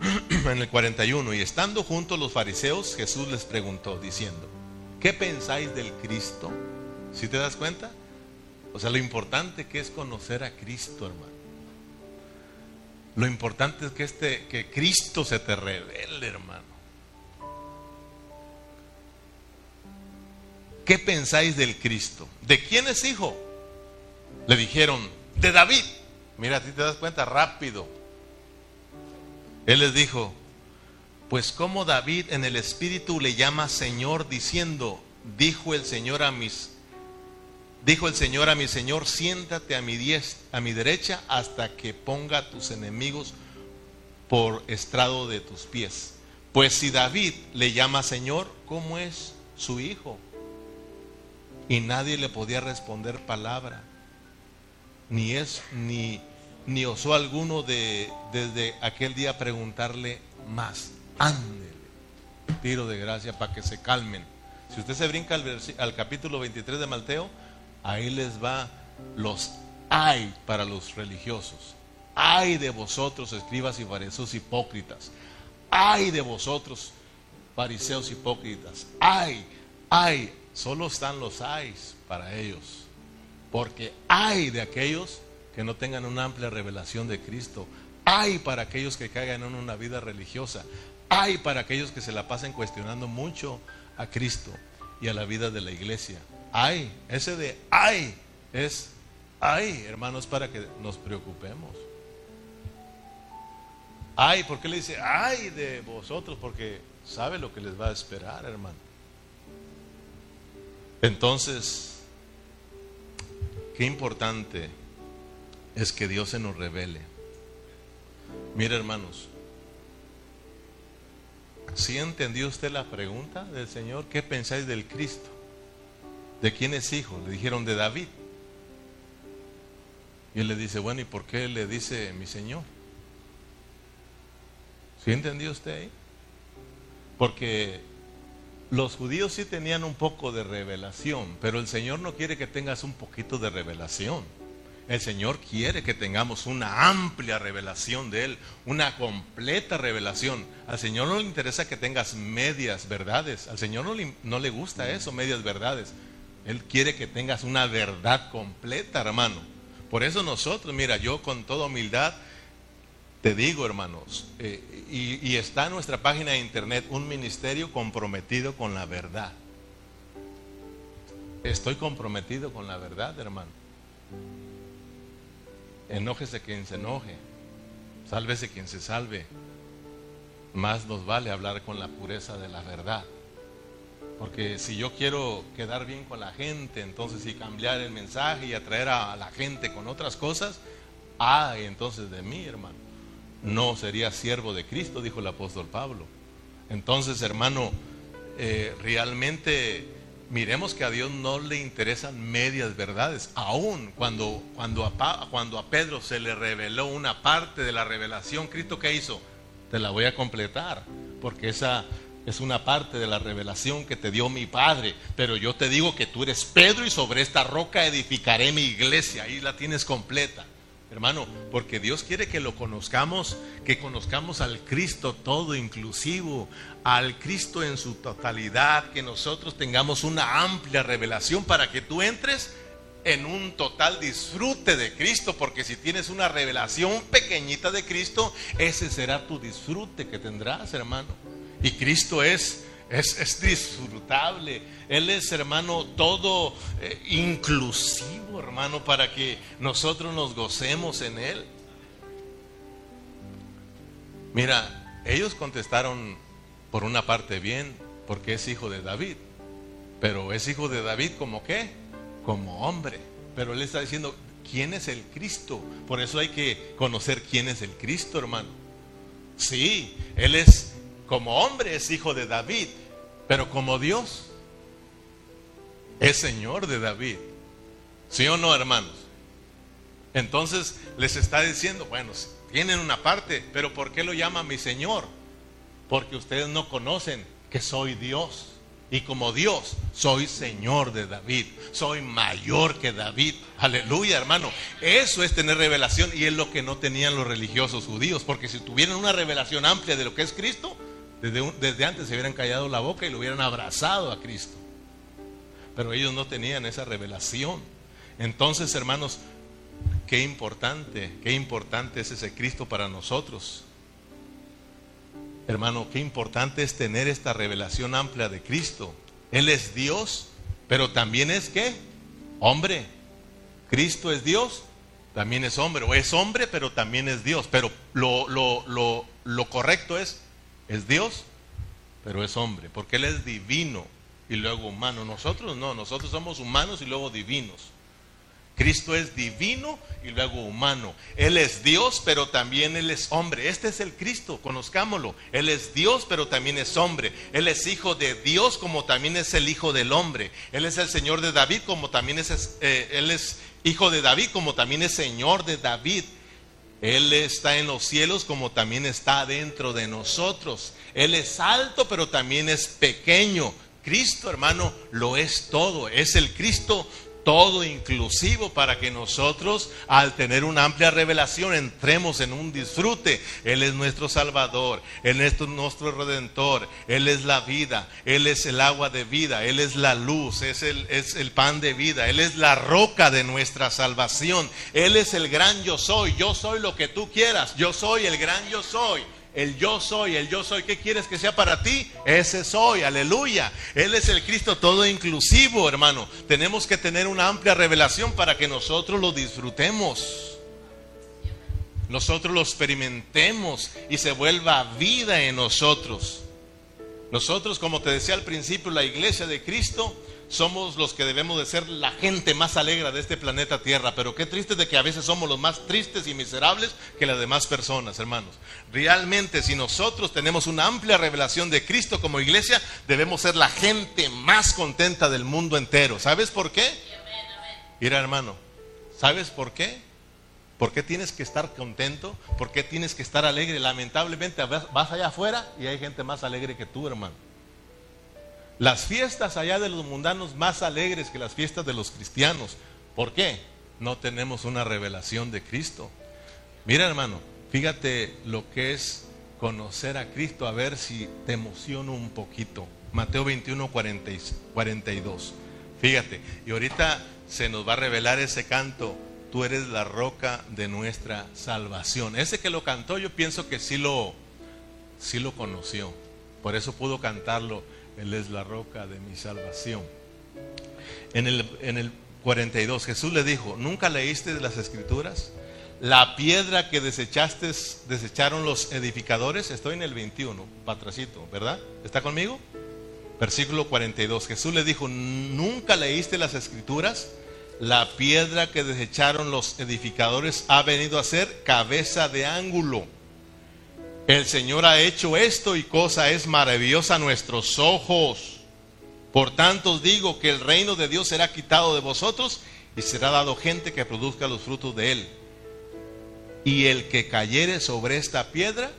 en el 41, y estando juntos los fariseos, Jesús les preguntó diciendo, ¿qué pensáis del Cristo? ¿Si te das cuenta? O sea, lo importante que es conocer a Cristo, hermano. Lo importante es que este que Cristo se te revele, hermano. ¿Qué pensáis del Cristo? ¿De quién es hijo? Le dijeron, de David. Mira, si te das cuenta rápido. Él les dijo, pues como David en el espíritu le llama Señor diciendo, dijo el Señor a mis dijo el Señor a mi Señor, siéntate a mi a mi derecha hasta que ponga a tus enemigos por estrado de tus pies. Pues si David le llama Señor, ¿cómo es su hijo? Y nadie le podía responder palabra. Ni es ni ni osó alguno de, desde aquel día preguntarle más. Ándele. Tiro de gracia para que se calmen. Si usted se brinca al, capítulo 23 de Mateo, ahí les va los hay para los religiosos. Ay de vosotros, escribas y fariseos hipócritas. Ay de vosotros, fariseos hipócritas. Ay, ay, solo están los hay para ellos. Porque hay de aquellos que no tengan una amplia revelación de Cristo. Hay para aquellos que caigan en una vida religiosa. Hay para aquellos que se la pasen cuestionando mucho a Cristo y a la vida de la iglesia. Hay, ese de hay es hay, hermanos, para que nos preocupemos. Ay, ¿por qué le dice ay de vosotros? Porque sabe lo que les va a esperar, hermano. Entonces, qué importante es que Dios se nos revele. Mire hermanos, si entendió usted la pregunta del Señor? ¿Qué pensáis del Cristo? ¿De quién es hijo? Le dijeron de David. Y él le dice, bueno, ¿y por qué le dice mi Señor? ¿Sí entendió usted ahí? Porque los judíos sí tenían un poco de revelación, pero el Señor no quiere que tengas un poquito de revelación. El Señor quiere que tengamos una amplia revelación de Él, una completa revelación. Al Señor no le interesa que tengas medias verdades. Al Señor no le, no le gusta eso, medias verdades. Él quiere que tengas una verdad completa, hermano. Por eso nosotros, mira, yo con toda humildad te digo, hermanos, eh, y, está en nuestra página de internet un ministerio comprometido con la verdad. Estoy comprometido con la verdad, hermano. Enójese quien se enoje, sálvese quien se salve. Más nos vale hablar con la pureza de la verdad. Porque si yo quiero quedar bien con la gente, entonces y cambiar el mensaje y atraer a la gente con otras cosas, ah, entonces de mí, hermano. No sería siervo de Cristo, dijo el apóstol Pablo. Entonces, hermano, eh, realmente miremos que a Dios no le interesan medias verdades. Aún cuando, cuando, a, cuando a Pedro se le reveló una parte de la revelación, Cristo ¿qué hizo? Te la voy a completar, porque esa es una parte de la revelación que te dio mi Padre. Pero yo te digo que tú eres Pedro y sobre esta roca edificaré mi iglesia. Ahí la tienes completa. Hermano, porque Dios quiere que lo conozcamos, que conozcamos al Cristo todo inclusivo, al Cristo en su totalidad, que nosotros tengamos una amplia revelación para que tú entres en un total disfrute de Cristo, porque si tienes una revelación pequeñita de Cristo, ese será tu disfrute que tendrás, hermano. Y Cristo es, es, disfrutable. Él es, hermano, todo eh, inclusivo, hermano, para que nosotros nos gocemos en Él. Mira, ellos contestaron por una parte bien, porque es hijo de David. Pero es hijo de David como qué? Como hombre. Pero él está diciendo, ¿quién es el Cristo? Por eso hay que conocer quién es el Cristo, hermano. Sí, él es como hombre es hijo de David, pero como Dios es Señor de David. ¿Sí o no, hermanos? Entonces les está diciendo, bueno, tienen una parte, pero ¿por qué lo llama mi Señor? Porque ustedes no conocen que soy Dios. Y como Dios, soy Señor de David. Soy mayor que David. Aleluya, hermano. Eso es tener revelación y es lo que no tenían los religiosos judíos. Porque si tuvieran una revelación amplia de lo que es Cristo, desde, antes se hubieran callado la boca y lo hubieran abrazado a Cristo. Pero ellos no tenían esa revelación. Entonces, hermanos, qué importante, qué importante es ese Cristo para nosotros. Hermano, qué importante es tener esta revelación amplia de Cristo. Él es Dios, pero también es qué? Hombre. Cristo es Dios, también es hombre. O es hombre, pero también es Dios. Pero lo, lo, lo, lo correcto es es Dios, pero es hombre, porque Él es divino y luego humano. Nosotros no, nosotros somos humanos y luego divinos. Cristo es divino y luego humano. Él es Dios, pero también Él es hombre. Este es el Cristo, conozcámoslo. Él es Dios, pero también es hombre. Él es hijo de Dios, como también es el hijo del hombre. Él es el Señor de David, como también es, eh, Él es hijo de David, como también es Señor de David. Él está en los cielos como también está dentro de nosotros. Él es alto, pero también es pequeño. Cristo, hermano, lo es todo. Es el Cristo todo inclusivo para que nosotros, al tener una amplia revelación, entremos en un disfrute. Él es nuestro Salvador, Él es nuestro Redentor, Él es la vida, Él es el agua de vida, Él es la luz, es el, es el pan de vida, Él es la roca de nuestra salvación, Él es el gran yo soy, yo soy lo que tú quieras, yo soy el gran yo soy el yo soy, el yo soy, ¿qué quieres que sea para ti? Ese soy, aleluya. Él es el Cristo todo inclusivo, hermano. Tenemos que tener una amplia revelación para que nosotros lo disfrutemos. Nosotros lo experimentemos y se vuelva vida en nosotros. Nosotros, como te decía al principio, la iglesia de Cristo somos los que debemos de ser la gente más alegre de este planeta Tierra, pero qué triste de que a veces somos los más tristes y miserables que las demás personas, hermanos. Realmente, si nosotros tenemos una amplia revelación de Cristo como iglesia, debemos ser la gente más contenta del mundo entero. ¿Sabes por qué? Mira, hermano, ¿sabes por qué? ¿Por qué tienes que estar contento? ¿Por qué tienes que estar alegre? Lamentablemente vas allá afuera y hay gente más alegre que tú, hermano. Las fiestas allá de los mundanos más alegres que las fiestas de los cristianos. ¿Por qué? No tenemos una revelación de Cristo. Mira hermano, fíjate lo que es conocer a Cristo, a ver si te emociono un poquito. Mateo 21, 42. Fíjate, y ahorita se nos va a revelar ese canto tú eres la roca de nuestra salvación. Ese que lo cantó yo pienso que sí lo, sí lo conoció. Por eso pudo cantarlo. Él es la roca de mi salvación. En el, en el 42 Jesús le dijo, ¿nunca leíste las escrituras? La piedra que desechaste, desecharon los edificadores. Estoy en el 21, patracito, ¿verdad? ¿Está conmigo? Versículo 42. Jesús le dijo, ¿nunca leíste las escrituras? La piedra que desecharon los edificadores ha venido a ser cabeza de ángulo. El Señor ha hecho esto y cosa es maravillosa a nuestros ojos. Por tanto os digo que el reino de Dios será quitado de vosotros y será dado gente que produzca los frutos de él. Y el que cayere sobre esta piedra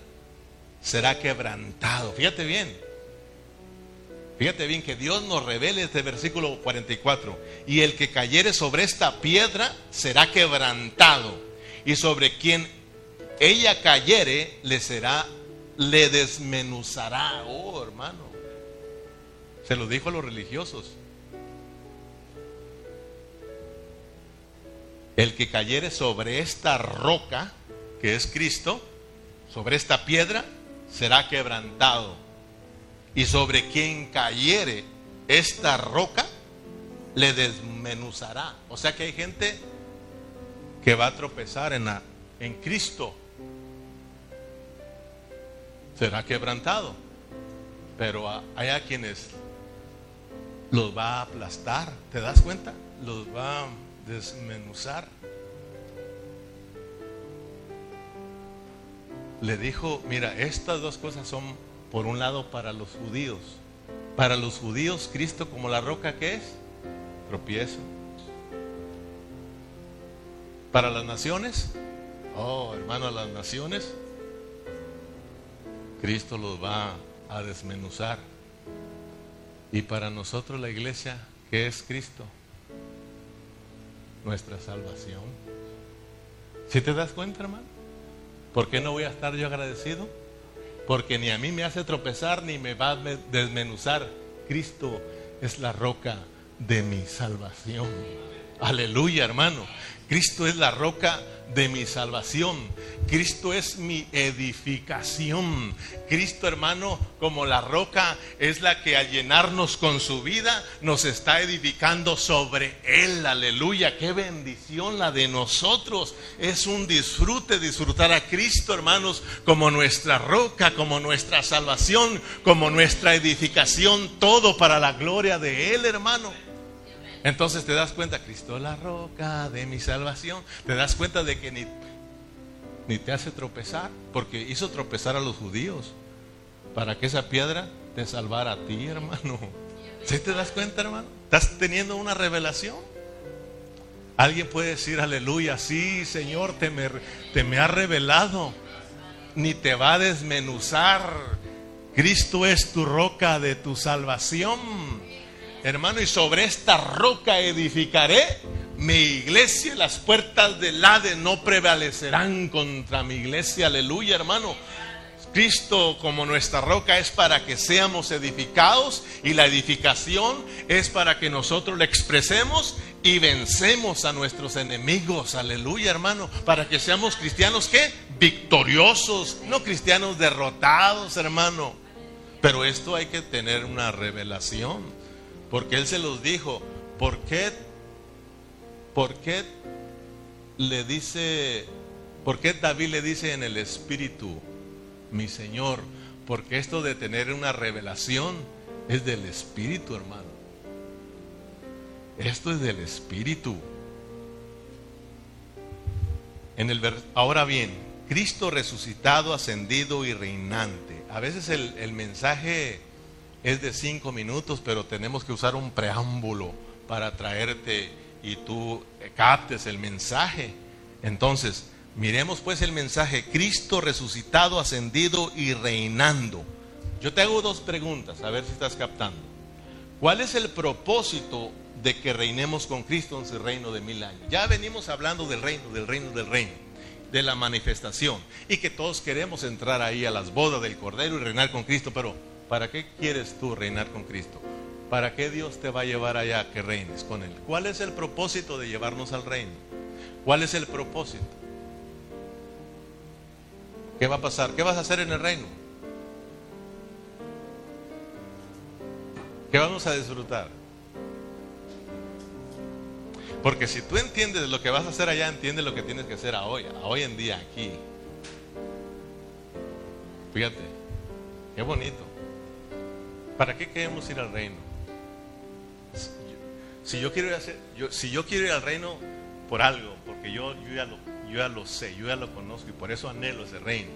será quebrantado. Fíjate bien. Fíjate bien que Dios nos revele este versículo 44. Y el que cayere sobre esta piedra será quebrantado. Y sobre quien ella cayere le será, le desmenuzará. Oh, hermano. Se lo dijo a los religiosos. El que cayere sobre esta roca, que es Cristo, sobre esta piedra, será quebrantado. Y sobre quien cayere esta roca, le desmenuzará. O sea que hay gente que va a tropezar en, en Cristo. Será quebrantado. Pero hay a quienes los va a aplastar. ¿Te das cuenta? Los va a desmenuzar. Le dijo, mira, estas dos cosas son, por un lado, para los judíos. Para los judíos, Cristo como la roca que es, tropiezo. Para las naciones, oh hermano, las naciones, Cristo los va a desmenuzar. Y para nosotros la iglesia, que es Cristo, nuestra salvación. ¿Si te das cuenta, hermano? ¿Por qué no voy a estar yo agradecido? Porque ni a mí me hace tropezar ni me va a desmenuzar. Cristo es la roca de mi salvación. Aleluya, hermano. Cristo es la roca de mi salvación. Cristo es mi edificación. Cristo, hermano, como la roca, es la que al llenarnos con su vida nos está edificando sobre Él. Aleluya. Qué bendición la de nosotros. Es un disfrute disfrutar a Cristo, hermanos, como nuestra roca, como nuestra salvación, como nuestra edificación. Todo para la gloria de Él, hermano. Entonces te das cuenta, Cristo la roca de mi salvación. Te das cuenta de que ni, ni te hace tropezar, porque hizo tropezar a los judíos para que esa piedra te salvara a ti, hermano. ¿Sí te das cuenta, hermano? ¿Estás teniendo una revelación? Alguien puede decir, aleluya, sí, Señor, te me, te me ha revelado, ni te va a desmenuzar. Cristo es tu roca de tu salvación. Hermano, y sobre esta roca edificaré mi iglesia. Las puertas del Hades no prevalecerán contra mi iglesia. Aleluya, hermano. Cristo como nuestra roca es para que seamos edificados y la edificación es para que nosotros le expresemos y vencemos a nuestros enemigos. Aleluya, hermano. Para que seamos cristianos que victoriosos, no cristianos derrotados, hermano. Pero esto hay que tener una revelación. Porque Él se los dijo. ¿Por qué? ¿Por qué le dice, por qué David le dice en el Espíritu, mi Señor? Porque esto de tener una revelación es del Espíritu, hermano. Esto es del Espíritu. En el, ahora bien, Cristo resucitado, ascendido y reinante. A veces el, el mensaje es de cinco minutos, pero tenemos que usar un preámbulo para traerte y tú captes el mensaje. Entonces, miremos pues el mensaje, Cristo resucitado, ascendido y reinando. Yo te hago dos preguntas, a ver si estás captando. ¿Cuál es el propósito de que reinemos con Cristo en su reino de mil años? Ya venimos hablando del reino, del reino, del reino, de la manifestación, y que todos queremos entrar ahí a las bodas del Cordero y reinar con Cristo, pero ¿Para qué quieres tú reinar con Cristo? ¿Para qué Dios te va a llevar allá que reines con Él? ¿Cuál es el propósito de llevarnos al reino? ¿Cuál es el propósito? ¿Qué va a pasar? ¿Qué vas a hacer en el reino? ¿Qué vamos a disfrutar? Porque si tú entiendes lo que vas a hacer allá, entiendes lo que tienes que hacer hoy, hoy en día aquí. Fíjate, qué bonito. ¿Para qué queremos ir al reino? Si yo quiero ir al reino por algo, porque yo, ya lo, sé, yo ya lo conozco y por eso anhelo ese reino.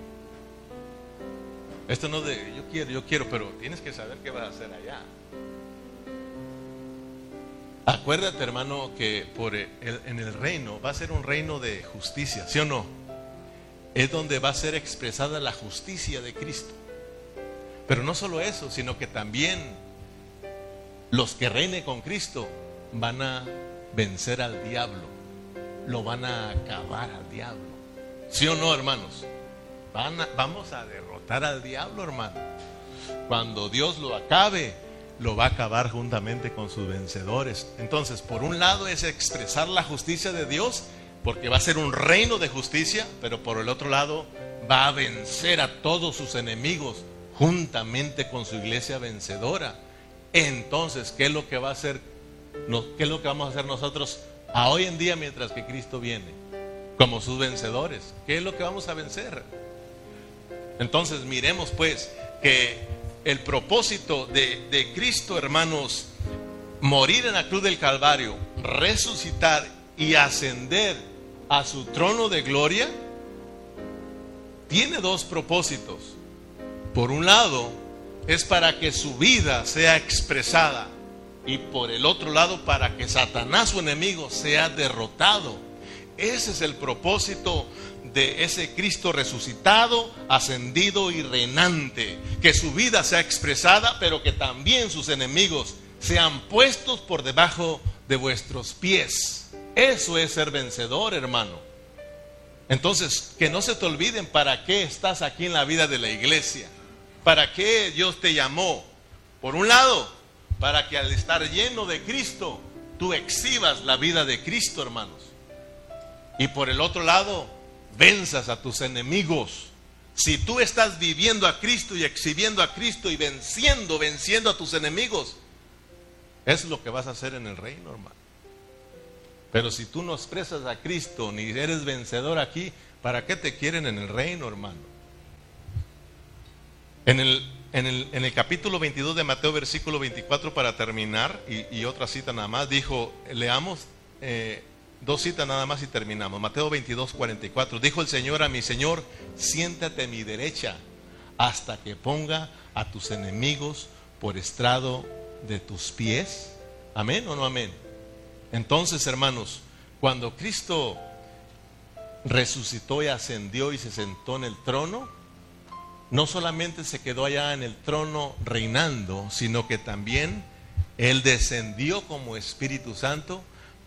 Esto no es de yo quiero, yo quiero, pero tienes que saber qué vas a hacer allá. Acuérdate, hermano, que en el reino va a ser un reino de justicia, ¿sí o no? Es donde va a ser expresada la justicia de Cristo. Pero no solo eso, sino que también los que reinen con Cristo van a vencer al diablo, lo van a acabar al diablo. ¿Sí o no, hermanos? vamos a derrotar al diablo, hermano. Cuando Dios lo acabe, lo va a acabar juntamente con sus vencedores. Entonces, por un lado es expresar la justicia de Dios, porque va a ser un reino de justicia, pero por el otro lado va a vencer a todos sus enemigos juntamente con su iglesia vencedora. Entonces, ¿qué es lo que va a hacer? ¿Qué es lo que vamos a hacer nosotros a hoy en día mientras que Cristo viene? Como sus vencedores. ¿Qué es lo que vamos a vencer? Entonces, miremos pues que el propósito de, Cristo, hermanos, morir en la cruz del Calvario, resucitar y ascender a su trono de gloria, tiene dos propósitos. Por un lado, es para que su vida sea expresada y por el otro lado, para que Satanás, su enemigo, sea derrotado. Ese es el propósito de ese Cristo resucitado, ascendido y reinante. Que su vida sea expresada, pero que también sus enemigos sean puestos por debajo de vuestros pies. Eso es ser vencedor, hermano. Entonces, que no se te olviden para qué estás aquí en la vida de la iglesia. ¿Para qué Dios te llamó? Por un lado, para que al estar lleno de Cristo, tú exhibas la vida de Cristo, hermanos. Y por el otro lado, venzas a tus enemigos. Si tú estás viviendo a Cristo y exhibiendo a Cristo y venciendo, venciendo a tus enemigos, es lo que vas a hacer en el reino, hermano. Pero si tú no expresas a Cristo ni eres vencedor aquí, ¿para qué te quieren en el reino, hermano? En el, en el, capítulo 22 de Mateo, versículo 24, para terminar, y, otra cita nada más, dijo, leamos eh, Dos citas nada más y terminamos. Mateo 22, 44. Dijo el Señor a mi Señor, siéntate a mi derecha hasta que ponga a tus enemigos por estrado de tus pies. Amén o no amén. Entonces, hermanos, cuando Cristo resucitó y ascendió y se sentó en el trono, no solamente se quedó allá en el trono reinando, sino que también Él descendió como Espíritu Santo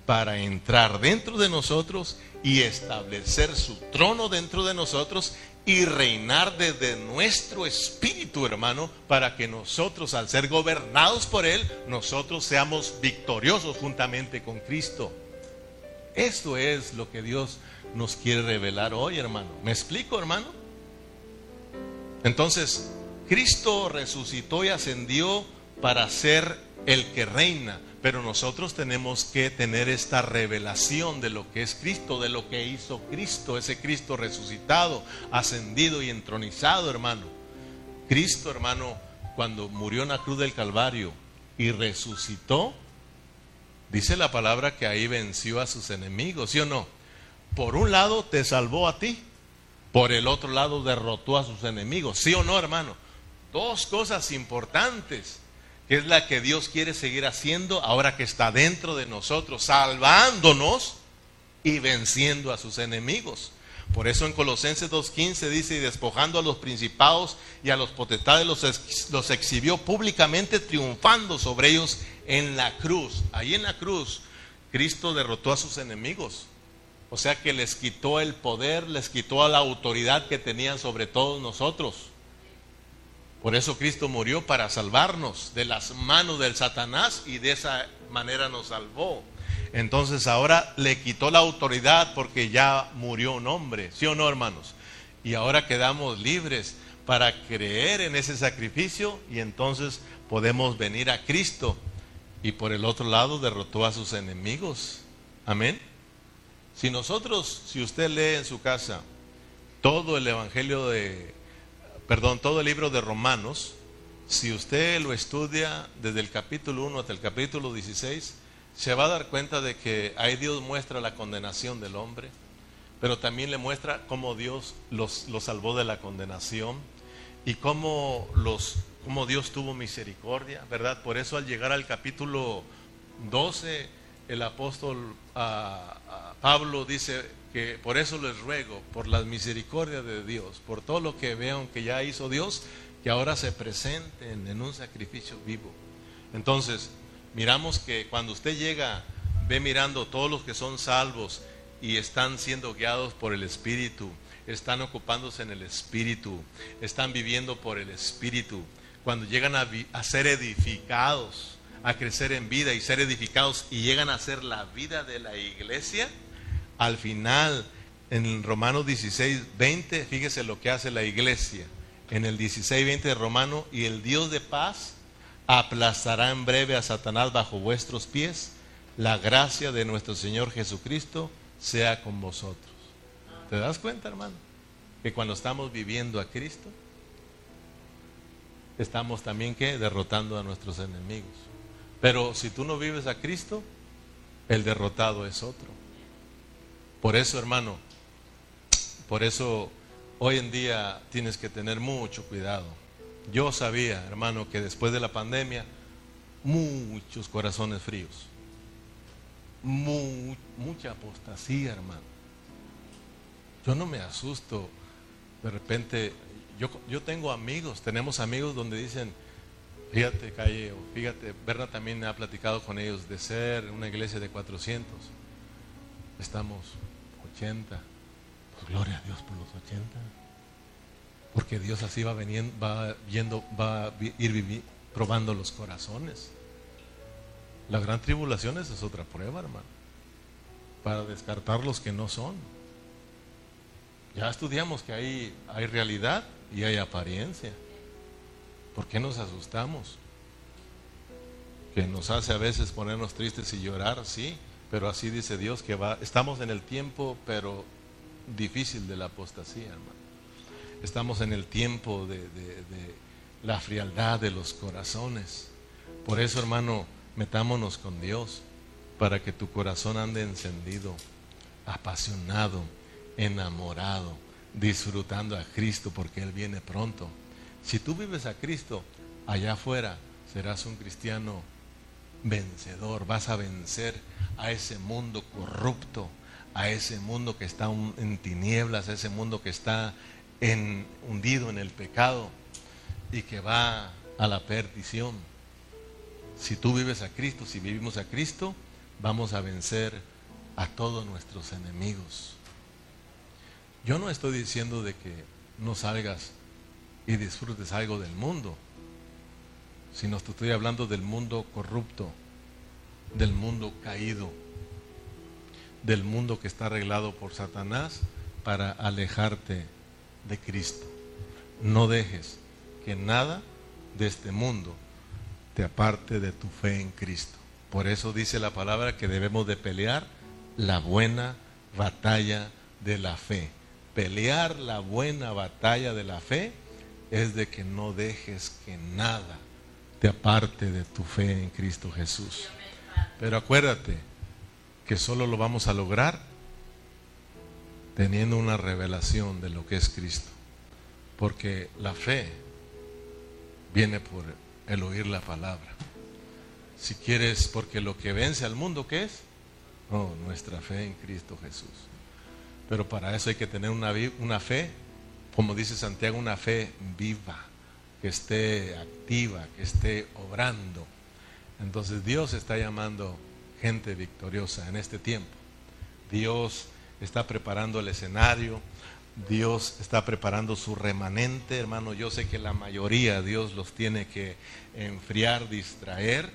para entrar dentro de nosotros y establecer su trono dentro de nosotros y reinar desde nuestro espíritu, hermano, para que nosotros, al ser gobernados por Él, nosotros seamos victoriosos juntamente con Cristo. Esto es lo que Dios nos quiere revelar hoy, hermano. ¿Me explico, hermano? Entonces, Cristo resucitó y ascendió para ser el que reina, pero nosotros tenemos que tener esta revelación de lo que es Cristo, de lo que hizo Cristo, ese Cristo resucitado, ascendido y entronizado, hermano. Cristo, hermano, cuando murió en la cruz del Calvario y resucitó, dice la palabra que ahí venció a sus enemigos, ¿sí o no? Por un lado te salvó a ti, por el otro lado derrotó a sus enemigos, ¿sí o no, hermano? Dos cosas importantes que es la que Dios quiere seguir haciendo ahora que está dentro de nosotros, salvándonos y venciendo a sus enemigos. Por eso en Colosenses 2.15 dice, y despojando a los principados y a los potestades, los, exhibió públicamente, triunfando sobre ellos en la cruz. Ahí en la cruz, Cristo derrotó a sus enemigos. O sea que les quitó el poder, les quitó la autoridad que tenían sobre todos nosotros. Por eso Cristo murió para salvarnos de las manos del Satanás y de esa manera nos salvó. Entonces ahora le quitó la autoridad porque ya murió un hombre, ¿sí o no, hermanos? Y ahora quedamos libres para creer en ese sacrificio y entonces podemos venir a Cristo. Y por el otro lado derrotó a sus enemigos. Amén. Si nosotros, si usted lee en su casa todo el Evangelio de, perdón, todo el libro de Romanos, si usted lo estudia desde el capítulo 1 hasta el capítulo 16, se va a dar cuenta de que ahí Dios muestra la condenación del hombre, pero también le muestra cómo Dios los, los salvó de la condenación y cómo, los, cómo Dios tuvo misericordia, ¿verdad? Por eso al llegar al capítulo 12, el apóstol Pablo dice que por eso les ruego, por la misericordia de Dios, por todo lo que vean que ya hizo Dios, que ahora se presenten en un sacrificio vivo. Entonces, miramos que cuando usted llega, ve mirando todos los que son salvos y están siendo guiados por el Espíritu, están ocupándose en el Espíritu, están viviendo por el Espíritu. Cuando llegan a, a, ser edificados, a crecer en vida y ser edificados y llegan a ser la vida de la iglesia, al final, en Romanos 16, 20, fíjese lo que hace la iglesia en el 16:20 de Romano, y el Dios de paz aplastará en breve a Satanás bajo vuestros pies. La gracia de nuestro Señor Jesucristo sea con vosotros. ¿Te das cuenta, hermano? Que cuando estamos viviendo a Cristo, estamos también que derrotando a nuestros enemigos. Pero si tú no vives a Cristo, el derrotado es otro. Por eso, hermano, por eso Hoy en día tienes que tener mucho cuidado. Yo sabía, hermano, que después de la pandemia, muchos corazones fríos, mucha apostasía, hermano. Yo no me asusto. De repente, yo, yo tengo amigos, tenemos amigos donde dicen, fíjate, Calle, o fíjate, Berna también ha platicado con ellos de ser una iglesia de 400. Estamos 80 gloria a Dios por los 80. Porque Dios así va, veniendo, va, viendo, va a ir probando los corazones. La gran tribulación es otra prueba, hermano. Para descartar los que no son. Ya estudiamos que hay, hay realidad y hay apariencia. ¿Por qué nos asustamos? Que nos hace a veces ponernos tristes y llorar, sí, pero así dice Dios que va, estamos en el tiempo, pero difícil de la apostasía, hermano. Estamos en el tiempo de, la frialdad de los corazones. Por eso, hermano, metámonos con Dios para que tu corazón ande encendido, apasionado, enamorado, disfrutando a Cristo porque Él viene pronto. Si tú vives a Cristo, allá afuera serás un cristiano vencedor, vas a vencer a ese mundo corrupto, a ese mundo que está en tinieblas, a ese mundo que está hundido en el pecado y que va a la perdición. Si tú vives a Cristo, si vivimos a Cristo, vamos a vencer a todos nuestros enemigos. Yo no estoy diciendo de que no salgas y disfrutes algo del mundo, sino te estoy hablando del mundo corrupto, del mundo caído del mundo que está arreglado por Satanás para alejarte de Cristo. No dejes que nada de este mundo te aparte de tu fe en Cristo. Por eso dice la palabra que debemos de pelear la buena batalla de la fe. Pelear la buena batalla de la fe es de que no dejes que nada te aparte de tu fe en Cristo Jesús. Pero acuérdate, que solo lo vamos a lograr teniendo una revelación de lo que es Cristo. Porque la fe viene por el oír la palabra. Si quieres, porque lo que vence al mundo, ¿qué es? Oh, nuestra fe en Cristo Jesús. Pero para eso hay que tener una, una fe, como dice Santiago, una fe viva, que esté activa, que esté obrando. Entonces Dios está llamando gente victoriosa en este tiempo. Dios está preparando el escenario, Dios está preparando su remanente, hermano. Yo sé que la mayoría Dios los tiene que enfriar, distraer,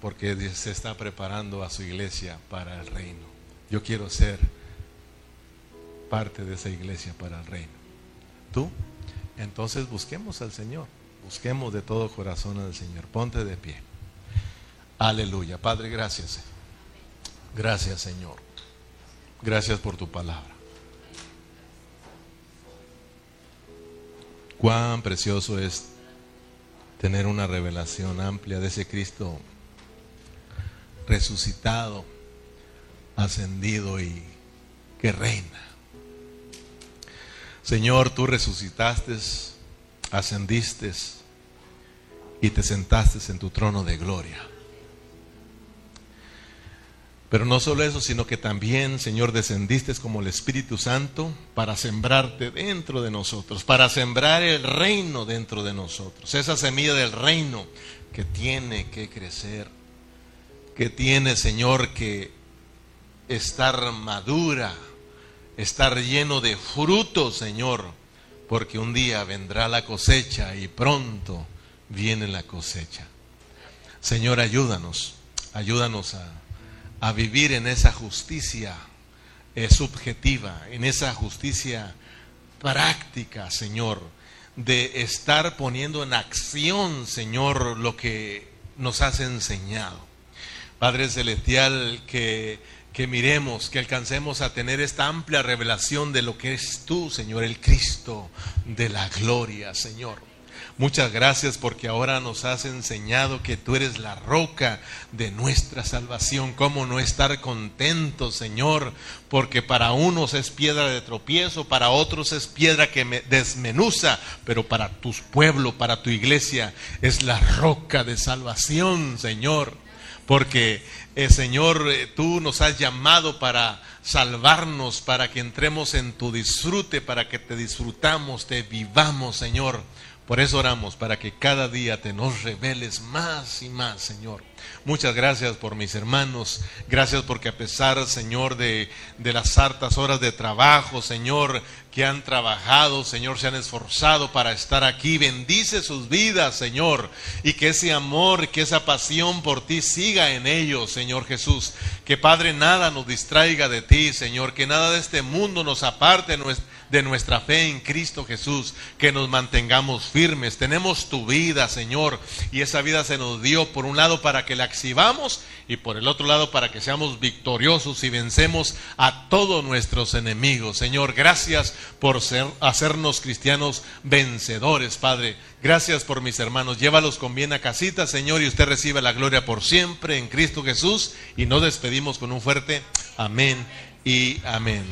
porque se está preparando a su iglesia para el reino. Yo quiero ser parte de esa iglesia para el reino. ¿Tú? Entonces busquemos al Señor, busquemos de todo corazón al Señor. Ponte de pie. Aleluya. Padre, gracias. Gracias, Señor. Gracias por tu palabra. Cuán precioso es tener una revelación amplia de ese Cristo resucitado, ascendido y que reina. Señor, tú resucitaste, ascendiste y te sentaste en tu trono de gloria. Pero no solo eso, sino que también, Señor, descendiste como el Espíritu Santo para sembrarte dentro de nosotros, para sembrar el reino dentro de nosotros. Esa semilla del reino que tiene que crecer, que tiene, Señor, que estar madura, estar lleno de fruto, Señor, porque un día vendrá la cosecha y pronto viene la cosecha. Señor, ayúdanos, ayúdanos a, a vivir en esa justicia subjetiva, en esa justicia práctica, Señor, de estar poniendo en acción, Señor, lo que nos has enseñado. Padre Celestial, que que miremos, que alcancemos a tener esta amplia revelación de lo que es tú, Señor, el Cristo de la gloria, Señor. Muchas gracias porque ahora nos has enseñado que tú eres la roca de nuestra salvación. ¿Cómo no estar contentos, Señor? Porque para unos es piedra de tropiezo, para otros es piedra que me desmenuza, pero para tu pueblo, para tu iglesia, es la roca de salvación, Señor. Porque eh, Señor, eh, tú nos has llamado para salvarnos, para que entremos en tu disfrute, para que te disfrutamos, te vivamos, Señor. Por eso oramos, para que cada día te nos reveles más y más, Señor. Muchas gracias por mis hermanos. Gracias porque a pesar, Señor, de, las hartas horas de trabajo, Señor, que han trabajado, Señor, se han esforzado para estar aquí. Bendice sus vidas, Señor. Y que ese amor, que esa pasión por ti siga en ellos, Señor Jesús. Que Padre, nada nos distraiga de ti, Señor. Que nada de este mundo nos aparte de nuestra fe en Cristo Jesús. Que nos mantengamos firmes. Tenemos tu vida, Señor. Y esa vida se nos dio, por un lado, para que la exhibamos y por el otro lado, para que seamos victoriosos y vencemos a todos nuestros enemigos. Señor, gracias por ser, hacernos cristianos vencedores, Padre. Gracias por mis hermanos. Llévalos con bien a casita, Señor, y usted recibe la gloria por siempre en Cristo Jesús. Y nos despedimos con un fuerte amén y amén.